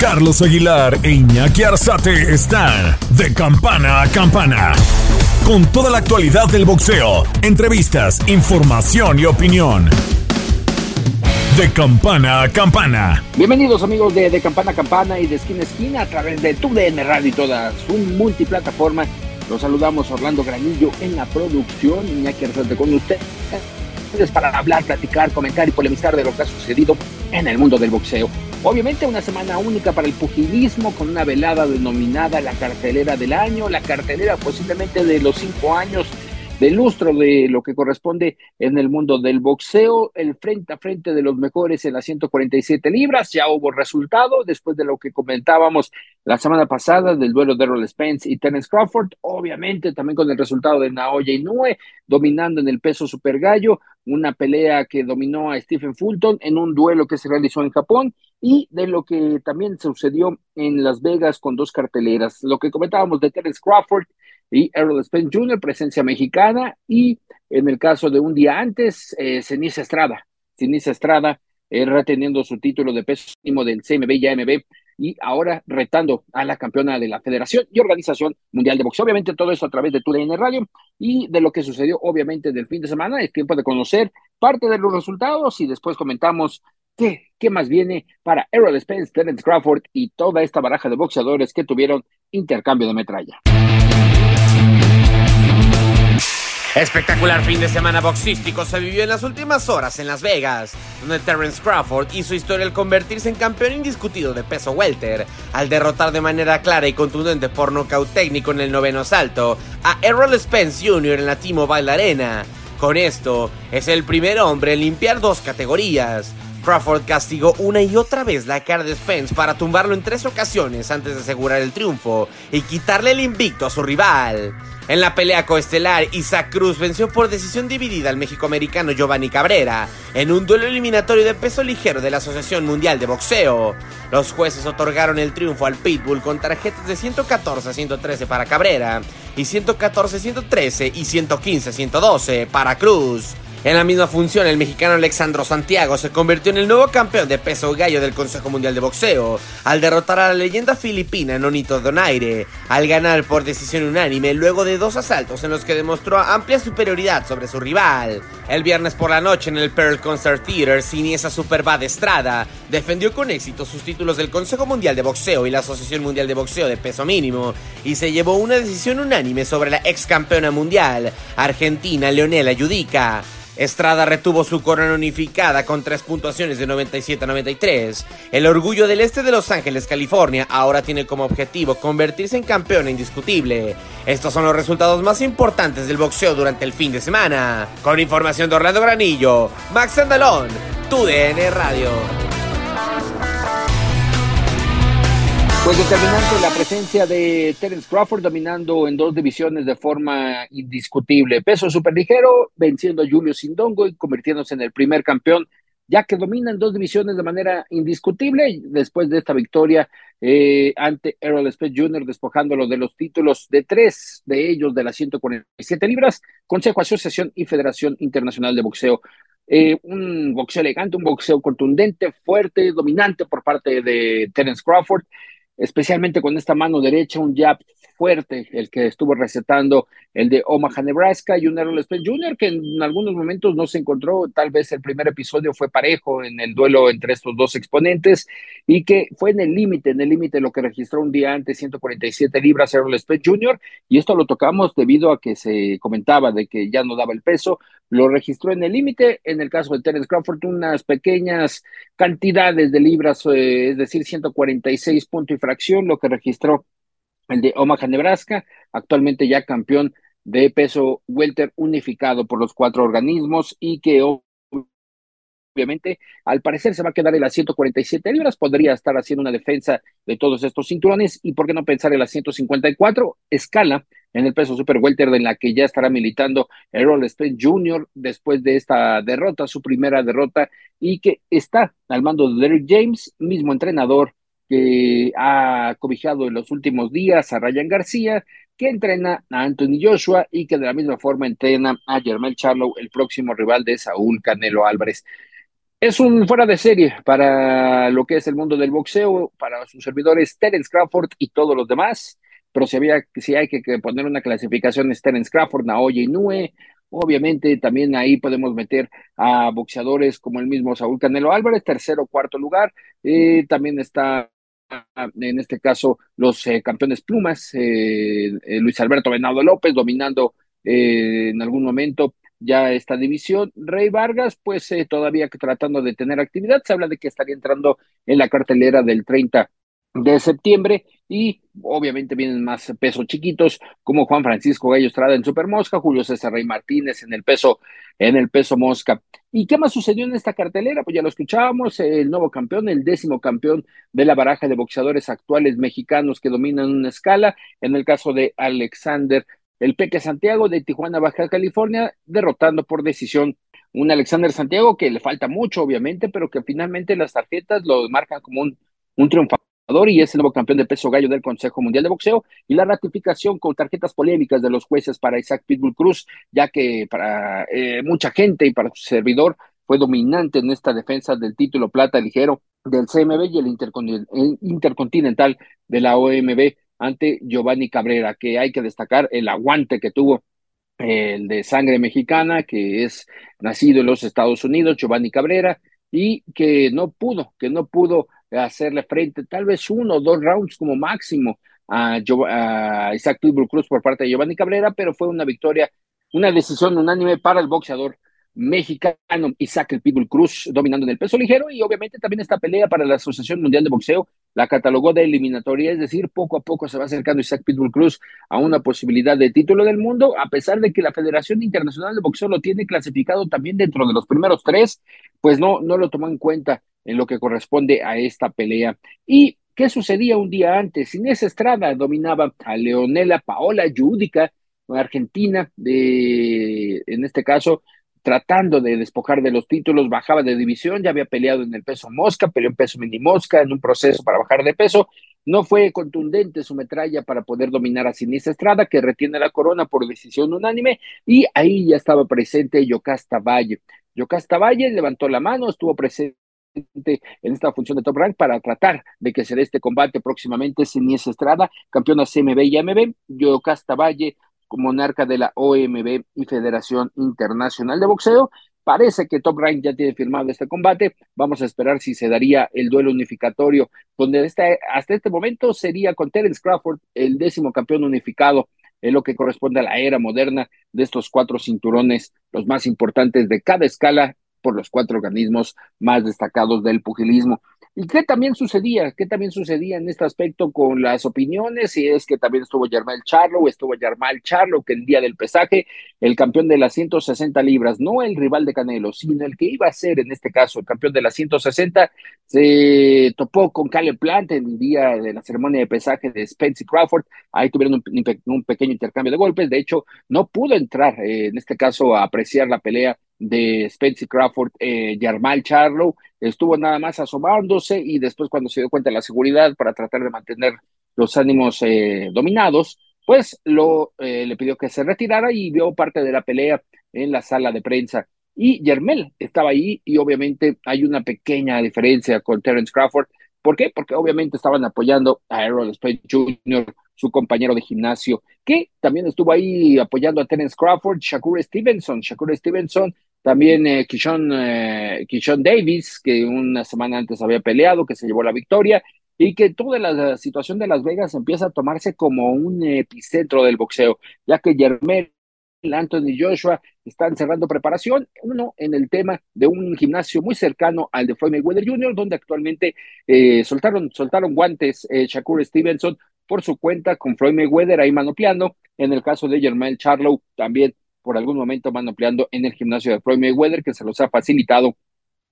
Carlos Aguilar e Iñaki Arzate están de campana a campana. Con toda la actualidad del boxeo, entrevistas, información y opinión. De campana a campana. Bienvenidos amigos de, de Campana a Campana y de Esquina a Esquina a través de TUDN Radio y todas su multiplataforma. Los saludamos Orlando Granillo en la producción, Iñaki Arzate con ustedes para hablar, platicar, comentar y polemizar de lo que ha sucedido en el mundo del boxeo. Obviamente una semana única para el pugilismo con una velada denominada la cartelera del año, la cartelera posiblemente de los cinco años de lustro de lo que corresponde en el mundo del boxeo, el frente a frente de los mejores en las 147 libras, ya hubo resultado después de lo que comentábamos la semana pasada del duelo de Errol Spence y Terence Crawford, obviamente también con el resultado de Naoya Inoue dominando en el peso super gallo, una pelea que dominó a Stephen Fulton en un duelo que se realizó en Japón y de lo que también sucedió en Las Vegas con dos carteleras, lo que comentábamos de Terence Crawford y Errol Spence Jr., presencia mexicana, y en el caso de un día antes, eh, Ceniza Estrada, Ceniza Estrada eh, reteniendo su título de peso mínimo del CMB y AMB, y ahora retando a la campeona de la Federación y Organización Mundial de Boxeo. Obviamente todo esto a través de TUDN Radio y de lo que sucedió obviamente del fin de semana. Es tiempo de conocer parte de los resultados y después comentamos qué, qué más viene para Errol Spence, Terence Crawford y toda esta baraja de boxeadores que tuvieron intercambio de metralla. Espectacular fin de semana boxístico se vivió en las últimas horas en Las Vegas, donde Terence Crawford hizo historia al convertirse en campeón indiscutido de peso welter, al derrotar de manera clara y contundente por nocaut técnico en el noveno salto a Errol Spence Jr. en la T-Mobile Arena. Con esto, es el primer hombre en limpiar dos categorías. Crawford castigó una y otra vez la cara de Spence para tumbarlo en tres ocasiones antes de asegurar el triunfo y quitarle el invicto a su rival. En la pelea coestelar, Isaac Cruz venció por decisión dividida al mexicoamericano Giovanni Cabrera en un duelo eliminatorio de peso ligero de la Asociación Mundial de Boxeo. Los jueces otorgaron el triunfo al Pitbull con tarjetas de 114 a 113 para Cabrera y 114 a 113 y 115 a 112 para Cruz. En la misma función, el mexicano Alexandro Santiago se convirtió en el nuevo campeón de peso gallo del Consejo Mundial de Boxeo, al derrotar a la leyenda filipina Nonito Donaire, al ganar por decisión unánime luego de dos asaltos en los que demostró amplia superioridad sobre su rival. El viernes por la noche en el Pearl Concert Theater, Siniesa Superbad Estrada defendió con éxito sus títulos del Consejo Mundial de Boxeo y la Asociación Mundial de Boxeo de Peso Mínimo, y se llevó una decisión unánime sobre la ex campeona mundial, Argentina Leonela Yudica. Estrada retuvo su corona unificada con tres puntuaciones de 97 a 93. El orgullo del este de Los Ángeles, California, ahora tiene como objetivo convertirse en campeón indiscutible. Estos son los resultados más importantes del boxeo durante el fin de semana. Con información de Orlando Granillo, Max Andalón, TUDN Radio. Pues determinante la presencia de Terence Crawford dominando en dos divisiones de forma indiscutible. Peso superligero venciendo a Julio Sindongo y convirtiéndose en el primer campeón, ya que domina en dos divisiones de manera indiscutible después de esta victoria eh, ante Errol Spence Jr., despojándolo de los títulos de tres de ellos de las 147 libras, Consejo, Asociación y Federación Internacional de Boxeo. Eh, un boxeo elegante, un boxeo contundente, fuerte, dominante por parte de Terence Crawford especialmente con esta mano derecha, un jab fuerte, el que estuvo recetando el de Omaha, Nebraska, y un Errol Spence Jr., que en algunos momentos no se encontró, tal vez el primer episodio fue parejo en el duelo entre estos dos exponentes, y que fue en el límite, en el límite lo que registró un día antes, 147 libras Errol Spence Jr., y esto lo tocamos debido a que se comentaba de que ya no daba el peso, lo registró en el límite, en el caso de Terence Crawford, unas pequeñas cantidades de libras, eh, es decir, 146 puntos y fracción, lo que registró el de Omaha, Nebraska, actualmente ya campeón de peso welter unificado por los cuatro organismos y que obviamente al parecer se va a quedar en las 147 libras, podría estar haciendo una defensa de todos estos cinturones y por qué no pensar en las 154 escala en el peso super welter en la que ya estará militando Errol Spence Jr. después de esta derrota, su primera derrota y que está al mando de Derrick James, mismo entrenador que ha cobijado en los últimos días a Ryan García, que entrena a Anthony Joshua y que de la misma forma entrena a Germán Charlo, el próximo rival de Saúl Canelo Álvarez. Es un fuera de serie para lo que es el mundo del boxeo, para sus servidores Terence Crawford y todos los demás. Pero si, había, si hay que, poner una clasificación es Terence Crawford, Naoya Inoue. Obviamente también ahí podemos meter a boxeadores como el mismo Saúl Canelo Álvarez, tercero o cuarto lugar. Eh, también está en este caso los eh, campeones plumas, eh, Luis Alberto Venado López dominando en algún momento ya esta división. Rey Vargas, pues eh, todavía tratando de tener actividad, se habla de que estaría entrando en la cartelera del 30 de septiembre y obviamente vienen más pesos chiquitos como Juan Francisco Gallo Estrada en Super Mosca, Julio César Rey Martínez en el peso en el peso mosca. ¿Y qué más sucedió en esta cartelera? Pues ya lo escuchábamos, el nuevo campeón, el décimo campeón de la baraja de boxeadores actuales mexicanos que dominan una escala, en el caso de Alexander el Peque Santiago de Tijuana, Baja California, derrotando por decisión un Alexander Santiago que le falta mucho, obviamente, pero que finalmente las tarjetas lo marcan como un, un y es el nuevo campeón de peso gallo del Consejo Mundial de Boxeo. Y la ratificación con tarjetas polémicas de los jueces para Isaac Pitbull Cruz, ya que para eh, mucha gente y para su servidor fue dominante en esta defensa del título plata ligero del CMB y el intercontinental de la OMB ante Giovanni Cabrera, que hay que destacar el aguante que tuvo el de sangre mexicana, que es nacido en los Estados Unidos, Giovanni Cabrera, y que no pudo, que no pudo hacerle frente, tal vez uno o dos rounds como máximo a, Isaac Pitbull Cruz por parte de Giovanni Cabrera, pero fue una victoria, una decisión unánime para el boxeador mexicano Isaac Pitbull Cruz dominando en el peso ligero y obviamente también esta pelea para la Asociación Mundial de Boxeo la catalogó de eliminatoria, es decir, poco a poco se va acercando Isaac Pitbull Cruz a una posibilidad de título del mundo, a pesar de que la Federación Internacional de Boxeo lo tiene clasificado también dentro de los primeros tres, pues no, no lo tomó en cuenta en lo que corresponde a esta pelea. ¿Y qué sucedía un día antes? Inés Estrada dominaba a Leonela Paola Yudica, argentina, de, en este caso, tratando de despojar de los títulos, bajaba de división, ya había peleado en el peso mosca, peleó en peso mini mosca, en un proceso para bajar de peso. No fue contundente su metralla para poder dominar a Sinisa Estrada, que retiene la corona por decisión unánime, y ahí ya estaba presente Yocasta Valle. Yocasta Valle levantó la mano, estuvo presente en esta función de top rank para tratar de que se dé este combate próximamente. Sinisa Estrada, campeona CMB y AMB, Yocasta Valle monarca de la OMB y Federación Internacional de Boxeo. Parece que Top Rank ya tiene firmado este combate. Vamos a esperar si se daría el duelo unificatorio, donde hasta este momento sería con Terence Crawford el décimo campeón unificado en lo que corresponde a la era moderna de estos cuatro cinturones, los más importantes de cada escala por los cuatro organismos más destacados del pugilismo. ¿Y qué también sucedía? ¿Qué también sucedía en este aspecto con las opiniones? Y es que también estuvo Germán Charlo, estuvo Germán Charlo, que el día del pesaje, el campeón de las 160 libras, no el rival de Canelo, sino el que iba a ser en este caso el campeón de las 160, se topó con Caleb Plant en el día de la ceremonia de pesaje de Spencer Crawford. Ahí tuvieron un, pequeño intercambio de golpes. De hecho, no pudo entrar eh, en este caso a apreciar la pelea de Spencer Crawford, eh, Yarmal Charlo, estuvo nada más asomándose y después cuando se dio cuenta de la seguridad para tratar de mantener los ánimos eh, dominados, pues lo, eh, le pidió que se retirara y vio parte de la pelea en la sala de prensa. Y Yermel estaba ahí y obviamente hay una pequeña diferencia con Terence Crawford. ¿Por qué? Porque obviamente estaban apoyando a Errol Spence Jr., su compañero de gimnasio, que también estuvo ahí apoyando a Terence Crawford, Shakur Stevenson. Shakur Stevenson también eh, Kishon, eh, Davis, que una semana antes había peleado, que se llevó la victoria, y que toda la situación de Las Vegas empieza a tomarse como un epicentro del boxeo, ya que Jermel, Anthony Joshua están cerrando preparación, uno en el tema de un gimnasio muy cercano al de Floyd Mayweather Jr., donde actualmente eh, soltaron, soltaron guantes eh, Shakur Stevenson por su cuenta con Floyd Mayweather ahí manopeando, en el caso de Jermel Charlo también por algún momento van ampliando en el gimnasio de Floyd Mayweather, que se los ha facilitado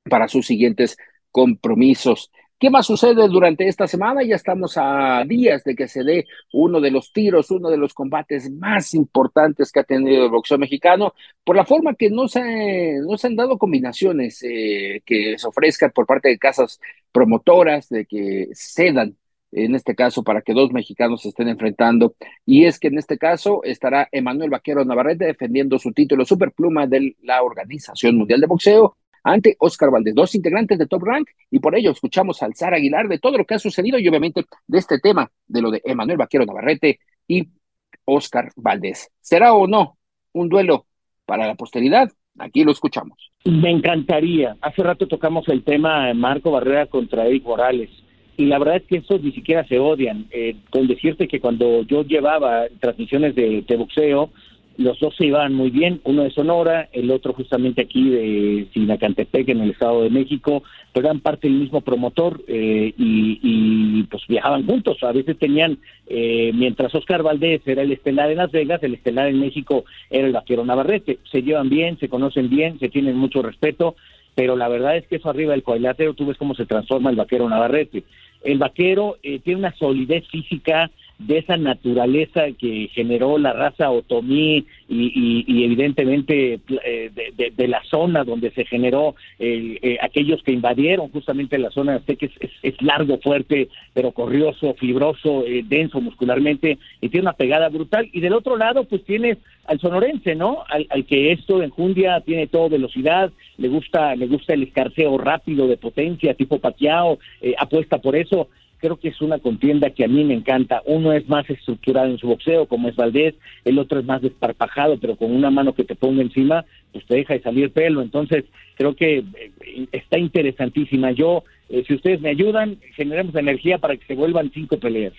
para sus siguientes compromisos. ¿Qué más sucede durante esta semana? Ya estamos a días de que se dé uno de los tiros, uno de los combates más importantes que ha tenido el boxeo mexicano, por la forma que no se, no se han dado combinaciones eh, que se ofrezcan por parte de casas promotoras, de que cedan en este caso para que dos mexicanos se estén enfrentando. Y es que en este caso estará Emanuel Vaquero Navarrete defendiendo su título superpluma de la Organización Mundial de Boxeo ante Oscar Valdés, dos integrantes de Top Rank, y por ello escuchamos al Zar Aguilar de todo lo que ha sucedido y obviamente de este tema, de lo de Emanuel Vaquero Navarrete y Oscar Valdés. ¿Será o no un duelo para la posteridad? Aquí lo escuchamos. Me encantaría. Hace rato tocamos el tema Marco Barrera contra Eric Morales. Y la verdad es que esos ni siquiera se odian. Eh, con decirte que cuando yo llevaba transmisiones de, boxeo, los dos se iban muy bien, uno de Sonora, el otro justamente aquí de Sinacantepec en el Estado de México, pero eran parte del mismo promotor eh, y, pues viajaban juntos, a veces tenían, eh, mientras Oscar Valdés era el estelar en Las Vegas, el estelar en México era el vaquero Navarrete, se llevan bien, se conocen bien, se tienen mucho respeto, pero la verdad es que eso arriba del cuadrilátero tú ves cómo se transforma el vaquero Navarrete. El vaquero eh, tiene una solidez física, de esa naturaleza que generó la raza otomí y, evidentemente eh, de, la zona donde se generó eh, aquellos que invadieron justamente la zona, sé que es, largo, fuerte, pero corrioso, fibroso, eh, denso muscularmente y tiene una pegada brutal. Y del otro lado, pues tiene al sonorense, ¿no? Al, al que esto enjundia, tiene todo velocidad, le gusta, le gusta el escarceo rápido de potencia, tipo pateado, apuesta por eso creo que es una contienda que a mí me encanta. Uno es más estructurado en su boxeo, como es Valdés, el otro es más desparpajado, pero con una mano que te ponga encima, pues te deja de salir pelo. Entonces, creo que eh, está interesantísima. Yo, eh, si ustedes me ayudan, generemos energía para que se vuelvan cinco peleas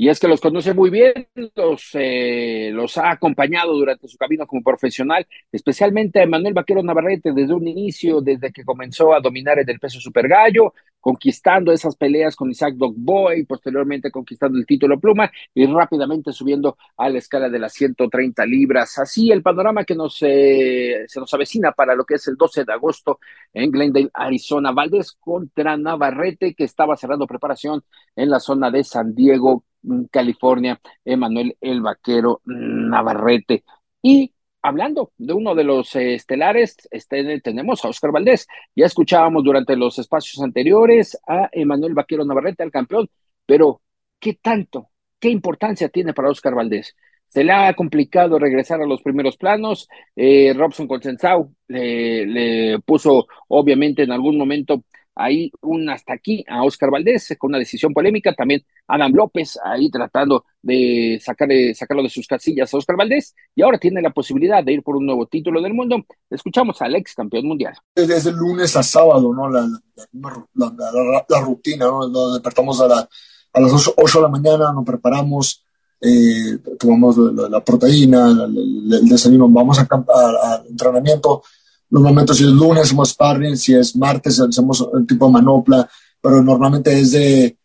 y es que los conoce muy bien, los, eh, los ha acompañado durante su camino como profesional, especialmente a Manuel Vaquero Navarrete desde un inicio, desde que comenzó a dominar en el peso super gallo, conquistando esas peleas con Isaac Dogboy, posteriormente conquistando el título pluma y rápidamente subiendo a la escala de las 130 libras. Así el panorama que nos, eh, se nos avecina para lo que es el 12 de agosto en Glendale, Arizona. Valdés contra Navarrete, que estaba cerrando preparación en la zona de San Diego, California, Emanuel el Vaquero Navarrete. Y hablando de uno de los estelares, este, tenemos a Oscar Valdés. Ya escuchábamos durante los espacios anteriores a Emanuel Vaquero Navarrete, al campeón, pero ¿qué tanto, qué importancia tiene para Oscar Valdés? Se le ha complicado regresar a los primeros planos. Eh, Robson Consensau le puso, obviamente, en algún momento ahí un hasta aquí a Oscar Valdés con una decisión polémica, también Adam López ahí tratando de sacarle, sacarlo de sus casillas a Oscar Valdés y ahora tiene la posibilidad de ir por un nuevo título del mundo. Escuchamos al ex campeón mundial. Desde lunes a sábado, ¿no? La, la, rutina, ¿no? Nos despertamos a, a las 8, de la mañana, nos preparamos, eh, tomamos la, proteína, el, desayuno, vamos a, entrenamiento Normalmente si es lunes hacemos sparring, si es martes hacemos el tipo de manopla, pero normalmente es de,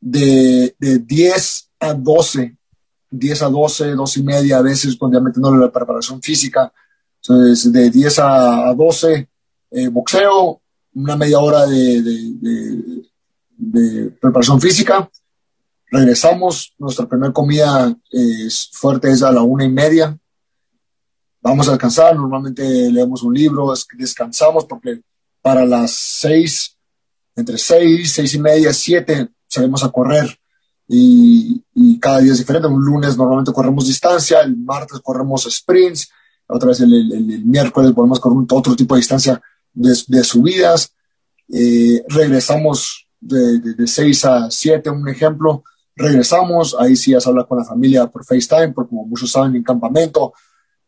de, de 10 a 12, 10 a 12, 12 y media a veces, cuando ya metiéndole la preparación física. Entonces, de 10 a, 12, eh, boxeo, una media hora de, de, de, preparación física. Regresamos, nuestra primera comida es fuerte es a la una y media, vamos a descansar, normalmente leemos un libro, descansamos porque para las seis, entre seis, seis y media, siete, salimos a correr y, cada día es diferente. Un lunes normalmente corremos distancia, el martes corremos sprints, otra vez el, miércoles podemos correr otro tipo de distancia de, subidas. Eh, regresamos de, de, de 6 a 7, un ejemplo, regresamos, ahí sí ya se habla con la familia por FaceTime, porque como muchos saben, en campamento,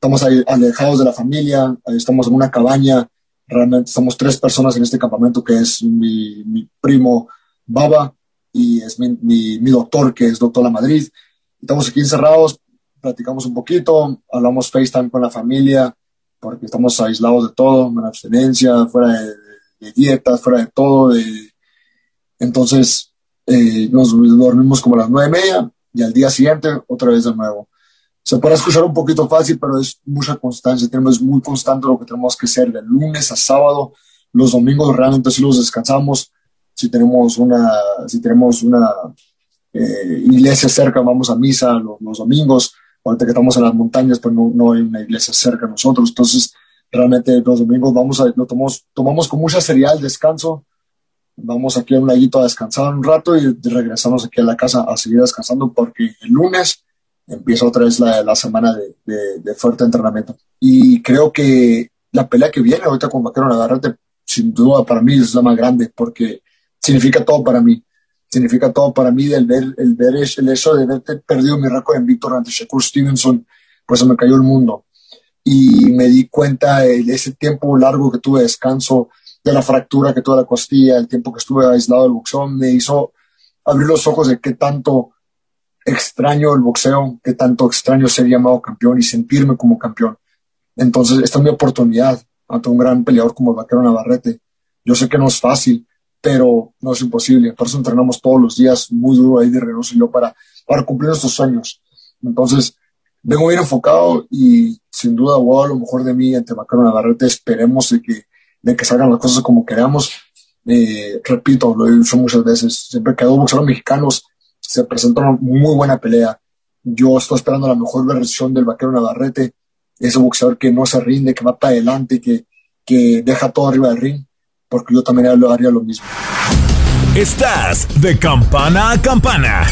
estamos alejados de la familia, estamos en una cabaña, realmente somos tres personas en este campamento, que es mi, primo Baba y es mi, mi, doctor, que es doctor La Madrid. Estamos aquí encerrados, platicamos un poquito, hablamos FaceTime con la familia, porque estamos aislados de todo, en abstenencia, fuera de, dietas, fuera de todo. De... Entonces, eh, nos dormimos como a las nueve y media y al día siguiente otra vez de nuevo se puede escuchar un poquito fácil, pero es mucha constancia. Tenemos muy constante lo que tenemos que hacer de lunes a sábado. Los domingos realmente sí los descansamos. Si tenemos una, si tenemos una eh, iglesia cerca, vamos a misa los, domingos. Ahorita que estamos en las montañas, pues no, no, hay una iglesia cerca nosotros. Entonces, realmente los domingos vamos a, lo tomamos, tomamos con mucha seriedad el descanso. Vamos aquí a un laguito a descansar un rato y regresamos aquí a la casa a seguir descansando porque el lunes empieza otra vez la, la semana de, de, fuerte entrenamiento. Y creo que la pelea que viene ahorita con Vaquero Navarrete sin duda para mí es la más grande porque significa todo para mí. Significa todo para mí el ver, el ver el hecho de haber perdido mi récord en Víctor ante Shakur Stevenson, pues se me cayó el mundo. Y me di cuenta de ese tiempo largo que tuve de descanso, de la fractura que tuve la costilla, el tiempo que estuve aislado del boxeo, me hizo abrir los ojos de qué tanto extraño el boxeo, qué tanto extraño ser llamado campeón y sentirme como campeón. Entonces, esta es mi oportunidad ante un gran peleador como el Vaquero Navarrete. Yo sé que no es fácil, pero no es imposible. Por eso entrenamos todos los días muy duro ahí de Reynoso y yo para, para cumplir nuestros sueños. Entonces, vengo bien enfocado y sin duda voy a lo mejor de mí ante Vaquero Navarrete. Esperemos de que, de que salgan las cosas como queramos. Eh, repito, lo he dicho muchas veces, siempre que dos mexicanos se presentó una muy buena pelea. Yo estoy esperando la mejor versión del Vaquero Navarrete, ese boxeador que no se rinde, que va para adelante, que, que deja todo arriba del ring porque yo también haría lo mismo. Estás de campana a campana.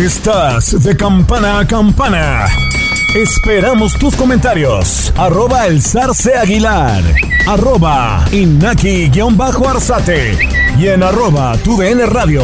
Estás de campana a campana. Esperamos tus comentarios. Arroba el zarce aguilar. Arroba inaki-arzate. Y en arroba tu radio.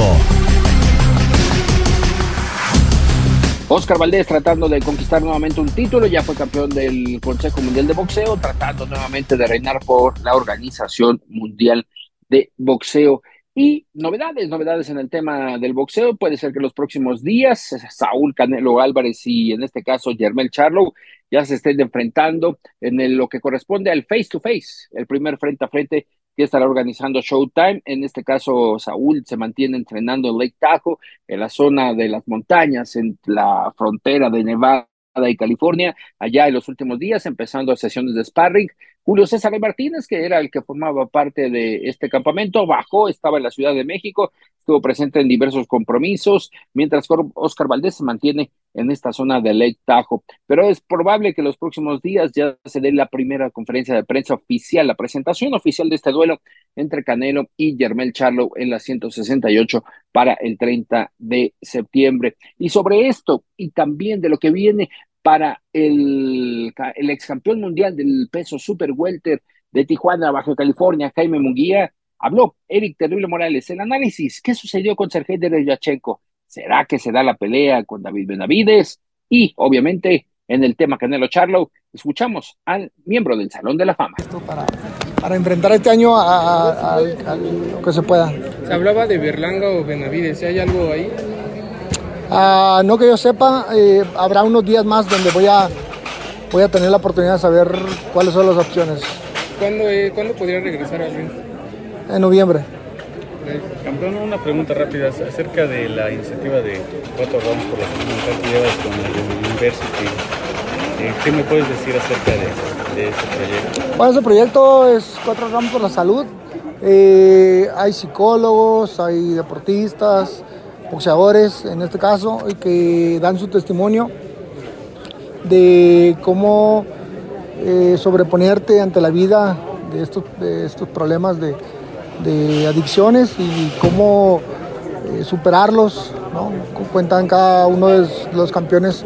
Oscar Valdés tratando de conquistar nuevamente un título, ya fue campeón del Consejo Mundial de Boxeo, tratando nuevamente de reinar por la Organización Mundial de Boxeo. Y novedades, novedades en el tema del boxeo. Puede ser que los próximos días Saúl Canelo Álvarez y en este caso Germel Charlo ya se estén enfrentando en lo que corresponde al face to face, el primer frente a frente que estará organizando Showtime. En este caso, Saúl se mantiene entrenando en Lake Tahoe, en la zona de las montañas, en la frontera de Nevada y California, allá en los últimos días, empezando sesiones de sparring. Julio César Martínez, que era el que formaba parte de este campamento, bajó, estaba en la Ciudad de México, estuvo presente en diversos compromisos, mientras Oscar Valdés se mantiene en esta zona de Lake Tahoe. Pero es probable que los próximos días ya se dé la primera conferencia de prensa oficial, la presentación oficial de este duelo entre Canelo y Germel Charlo en la 168 para el 30 de septiembre. Y sobre esto y también de lo que viene para el, el ex campeón mundial del peso super welter de Tijuana, Baja California, Jaime Munguía, habló Eric Terrible Morales. El análisis, ¿qué sucedió con Sergei Dereyachenko? ¿Será que se da la pelea con David Benavides? Y, obviamente, en el tema Canelo Charlo, escuchamos al miembro del Salón de la Fama. Para, para enfrentar este año a, lo que se pueda. Se hablaba de Berlanga o Benavides, ¿hay algo ahí? Ah, no que yo sepa, eh, habrá unos días más donde voy a, voy a tener la oportunidad de saber cuáles son las opciones. ¿Cuándo, eh, ¿cuándo podría regresar al ring? En noviembre. Campeón, una pregunta rápida acerca de la iniciativa de cuatro rounds por la comunidad que llevas con la University. Eh, ¿Qué me puedes decir acerca de, de ese proyecto? Bueno, ese proyecto es cuatro rounds por la salud. hay psicólogos, hay deportistas, boxeadores en este caso, que dan su testimonio de cómo eh, sobreponerte ante la vida de estos, estos problemas de, adicciones y cómo eh, superarlos. Cuentan cada uno de los campeones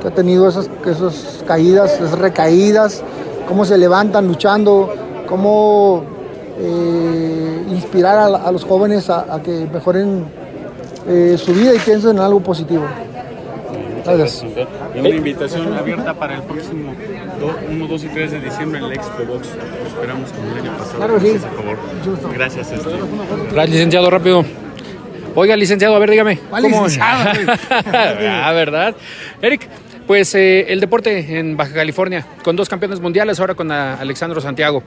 que ha tenido esas, esas caídas, esas recaídas, cómo se levantan luchando, cómo eh, inspirar a, los jóvenes a que mejoren eh, su vida y piensen en algo positivo. Gracias. Y una invitación abierta para el próximo 1, 2 y 3 de diciembre en el Expo Box. Lo esperamos como el año pasado. Claro, sí. Gracias. Este. Gracias, licenciado, rápido. Oiga, licenciado, a ver, dígame. ¿Cómo? ah, ¿verdad? Eric, pues eh, el deporte en Baja California, con dos campeones mundiales, ahora con Alexandro Santiago.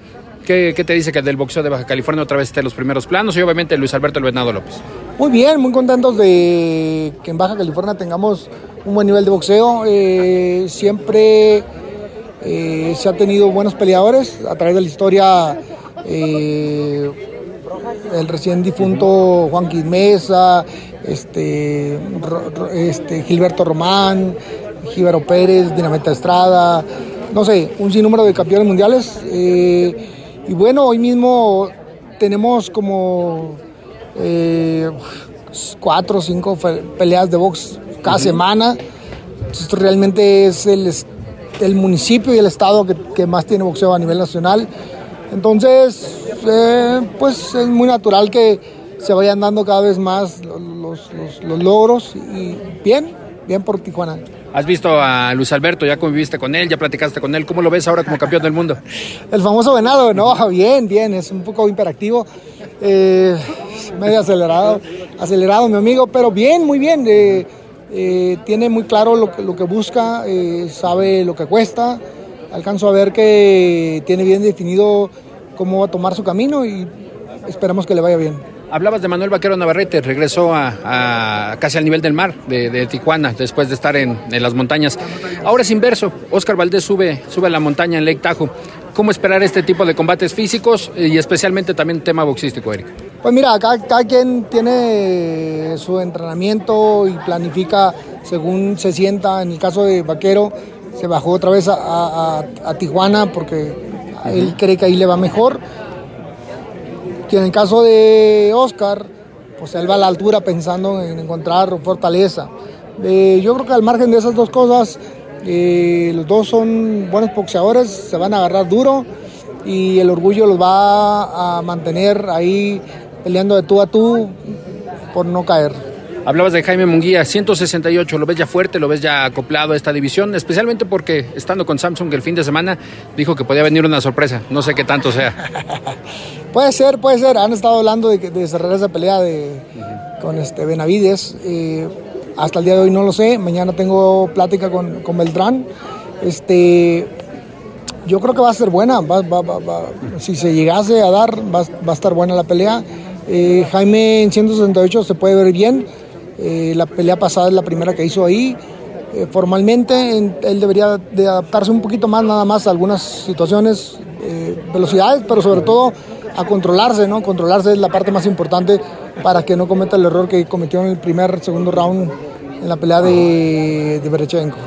¿Qué, te dice que del boxeo de Baja California otra vez esté en los primeros planos? Y obviamente Luis Alberto El Venado López. Muy bien, muy contentos de que en Baja California tengamos un buen nivel de boxeo. Eh, siempre eh, se ha tenido buenos peleadores a través de la historia. Eh, el recién difunto Juan Mesa, este, este, Gilberto Román, Gíbaro Pérez, Dinamita Estrada, no sé, un sinnúmero de campeones mundiales. Y bueno, hoy mismo tenemos como eh, cuatro o cinco peleas de box cada semana. Esto realmente es el, el municipio y el estado que, que, más tiene boxeo a nivel nacional. Entonces, eh, pues es muy natural que se vayan dando cada vez más los, los, los logros y bien, bien por Tijuana. Has visto a Luis Alberto, ya conviviste con él, ya platicaste con él. ¿Cómo lo ves ahora como campeón del mundo? El famoso venado, no, bien, bien, es un poco imperactivo, eh, medio acelerado, acelerado mi amigo, pero bien, muy bien. Eh, eh, tiene muy claro lo que, lo que busca, eh, sabe lo que cuesta. Alcanzo a ver que tiene bien definido cómo va a tomar su camino y esperamos que le vaya bien. Hablabas de Manuel Vaquero Navarrete, regresó a, a casi al nivel del mar de, de Tijuana después de estar en, en, las montañas. Ahora es inverso, Oscar Valdés sube, sube a la montaña en Lake Tahoe. ¿Cómo esperar este tipo de combates físicos y especialmente también tema boxístico, Eric? Pues mira, cada, cada quien tiene su entrenamiento y planifica según se sienta. En el caso de Vaquero, se bajó otra vez a, a, a Tijuana porque uh -huh. él cree que ahí le va mejor que en el caso de Oscar, pues él va a la altura pensando en encontrar fortaleza. Eh, yo creo que al margen de esas dos cosas, eh, los dos son buenos boxeadores, se van a agarrar duro y el orgullo los va a mantener ahí peleando de tú a tú por no caer. Hablabas de Jaime Munguía, 168, ¿lo ves ya fuerte, lo ves ya acoplado a esta división? Especialmente porque estando con Samsung el fin de semana dijo que podía venir una sorpresa, no sé qué tanto sea. puede ser, puede ser, han estado hablando de, de cerrar esa pelea de, con este Benavides, eh, hasta el día de hoy no lo sé, mañana tengo plática con, con Beltrán, este, yo creo que va a ser buena, va, va, va, si se llegase a dar va, a estar buena la pelea. Eh, Jaime en 168 se puede ver bien, eh, la pelea pasada es la primera que hizo ahí. Eh, formalmente en, él debería de adaptarse un poquito más nada más a algunas situaciones, eh, velocidades, pero sobre todo a controlarse, ¿no? Controlarse es la parte más importante para que no cometa el error que cometió en el primer, segundo round en la pelea de, de Berechenko.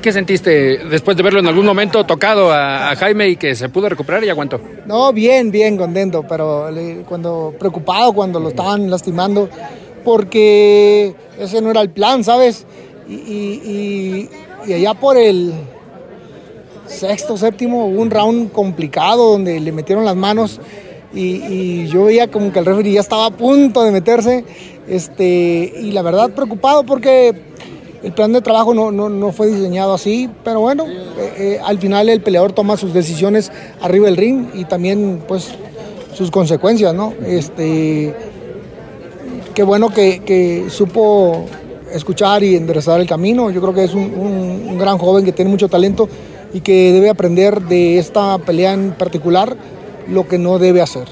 ¿Qué sentiste después de verlo en algún momento tocado a, a, Jaime y que se pudo recuperar y aguantó? No, bien, bien, contento, pero cuando preocupado cuando lo estaban lastimando, porque ese no era el plan, ¿sabes? Y, y, y, y allá por el sexto, séptimo, hubo un round complicado donde le metieron las manos y, yo veía como que el referee ya estaba a punto de meterse este, y la verdad preocupado porque el plan de trabajo no, no, no fue diseñado así, pero bueno, eh, eh, al final el peleador toma sus decisiones arriba del ring y también pues sus consecuencias, ¿no? Este, qué bueno que, supo escuchar y enderezar el camino. Yo creo que es un, un, gran joven que tiene mucho talento y que debe aprender de esta pelea en particular lo que no debe hacer.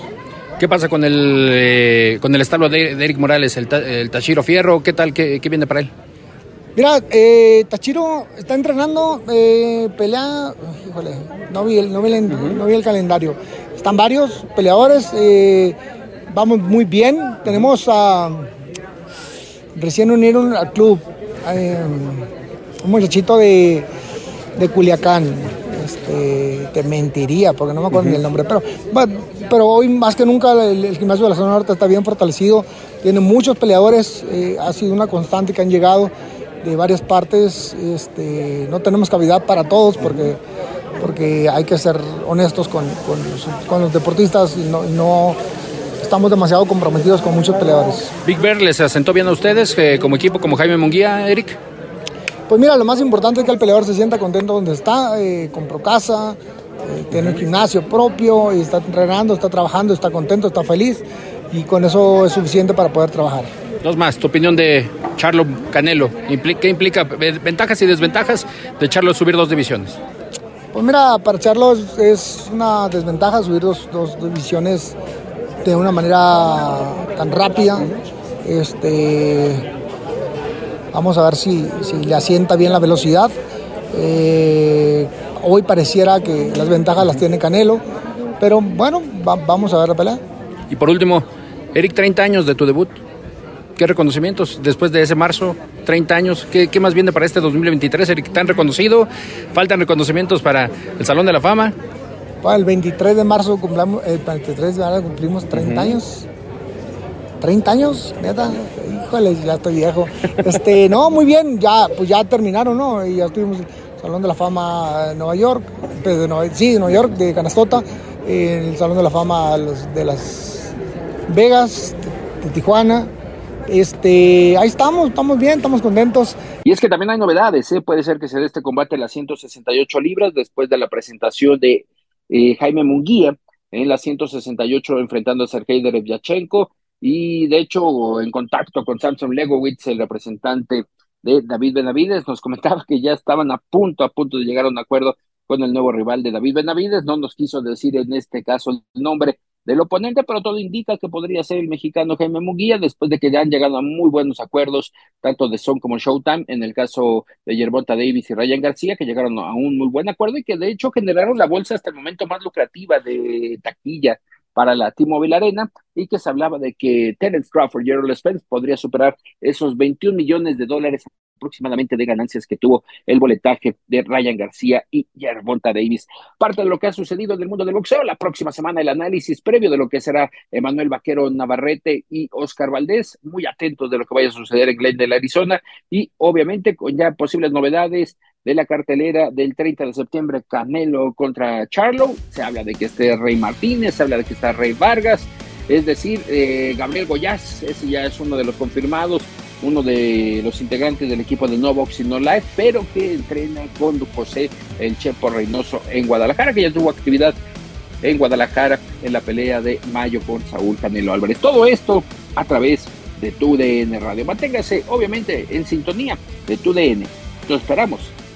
¿Qué pasa con el, eh, con el establo de, de, Eric Morales, el, el Tachiro Fierro? ¿Qué tal? ¿Qué, qué viene para él? Mira, eh, Tachiro está entrenando, eh, pelea, híjole, no vi el, no vi el, uh -huh. no vi el calendario. Están varios peleadores, eh, vamos muy bien. Tenemos a, recién unieron al club, un muchachito de, de Culiacán, este, te mentiría porque no me acuerdo -huh. el nombre, pero, pero hoy más que nunca el, gimnasio de la zona norte está bien fortalecido, tiene muchos peleadores, eh, ha sido una constante que han llegado de varias partes. Este, no tenemos cavidad para todos porque, porque hay que ser honestos con, con, los deportistas y no, y no, estamos demasiado comprometidos con muchos peleadores. Big Bear les asentó bien a ustedes eh, como equipo, como Jaime Munguía, Eric. Pues mira, lo más importante es que el peleador se sienta contento donde está, eh, compró casa, eh, tiene un gimnasio propio, y está entrenando, está trabajando, está contento, está feliz y con eso es suficiente para poder trabajar. Dos más, tu opinión de Charlo Canelo. ¿Qué implica ventajas y desventajas de Charlo subir dos divisiones? Pues mira, para Charlo es una desventaja subir dos, dos divisiones de una manera tan rápida. Este, vamos a ver si, si le asienta bien la velocidad. Eh, hoy pareciera que las ventajas las tiene Canelo, pero bueno, va, vamos a ver la pelea. Y por último, Eric, 30 años de tu debut. ¿Qué reconocimientos después de ese marzo? 30 años. ¿Qué, qué más viene para este 2023? Eric, ¿tan reconocido? ¿Faltan reconocimientos para el Salón de la Fama? El 23 de marzo cumplamos, el 23 de marzo cumplimos 30 uh -huh. años. 30 años, neta. híjole, ya estoy viejo. Este, no, muy bien, ya, pues ya terminaron, ¿no? Y ya estuvimos en el Salón de la Fama de Nueva York, pues, de Nueva, sí, de Nueva York, de Canastota, en el Salón de la Fama de las Vegas, de, Tijuana. Este, ahí estamos, estamos bien, estamos contentos. Y es que también hay novedades, ¿eh? puede ser que se dé este combate a las 168 libras después de la presentación de eh, Jaime Munguía en las 168 enfrentando a Sergei Derevyachenko y de hecho en contacto con Samson Legowitz, el representante de David Benavides, nos comentaba que ya estaban a punto, a punto de llegar a un acuerdo con el nuevo rival de David Benavides, no nos quiso decir en este caso el nombre del oponente, pero todo indica que podría ser el mexicano Jaime Muguía, después de que ya han llegado a muy buenos acuerdos, tanto de Son como Showtime, en el caso de Yerbota Davis y Ryan García, que llegaron a un muy buen acuerdo y que de hecho generaron la bolsa hasta el momento más lucrativa de taquilla para la T-Mobile Arena y que se hablaba de que Terence Crawford Errol Spence podría superar esos 21 millones de dólares aproximadamente de ganancias que tuvo el boletaje de Ryan García y Gervonta Davis. Parte de lo que ha sucedido en el mundo del boxeo, la próxima semana el análisis previo de lo que será Emanuel Vaquero Navarrete y Oscar Valdés, muy atentos de lo que vaya a suceder en Glendale, Arizona y obviamente con ya posibles novedades de la cartelera del 30 de septiembre, Canelo contra Charlo. Se habla de que esté Rey Martínez, se habla de que está Rey Vargas, es decir, eh, Gabriel Goyaz, ese ya es uno de los confirmados, uno de los integrantes del equipo de No Boxing No Life, pero que entrena con José el Chepo Reynoso en Guadalajara, que ya tuvo actividad en Guadalajara en la pelea de mayo con Saúl Canelo Álvarez. Todo esto a través de tu DN Radio. Manténgase obviamente en sintonía de tu DN. Lo esperamos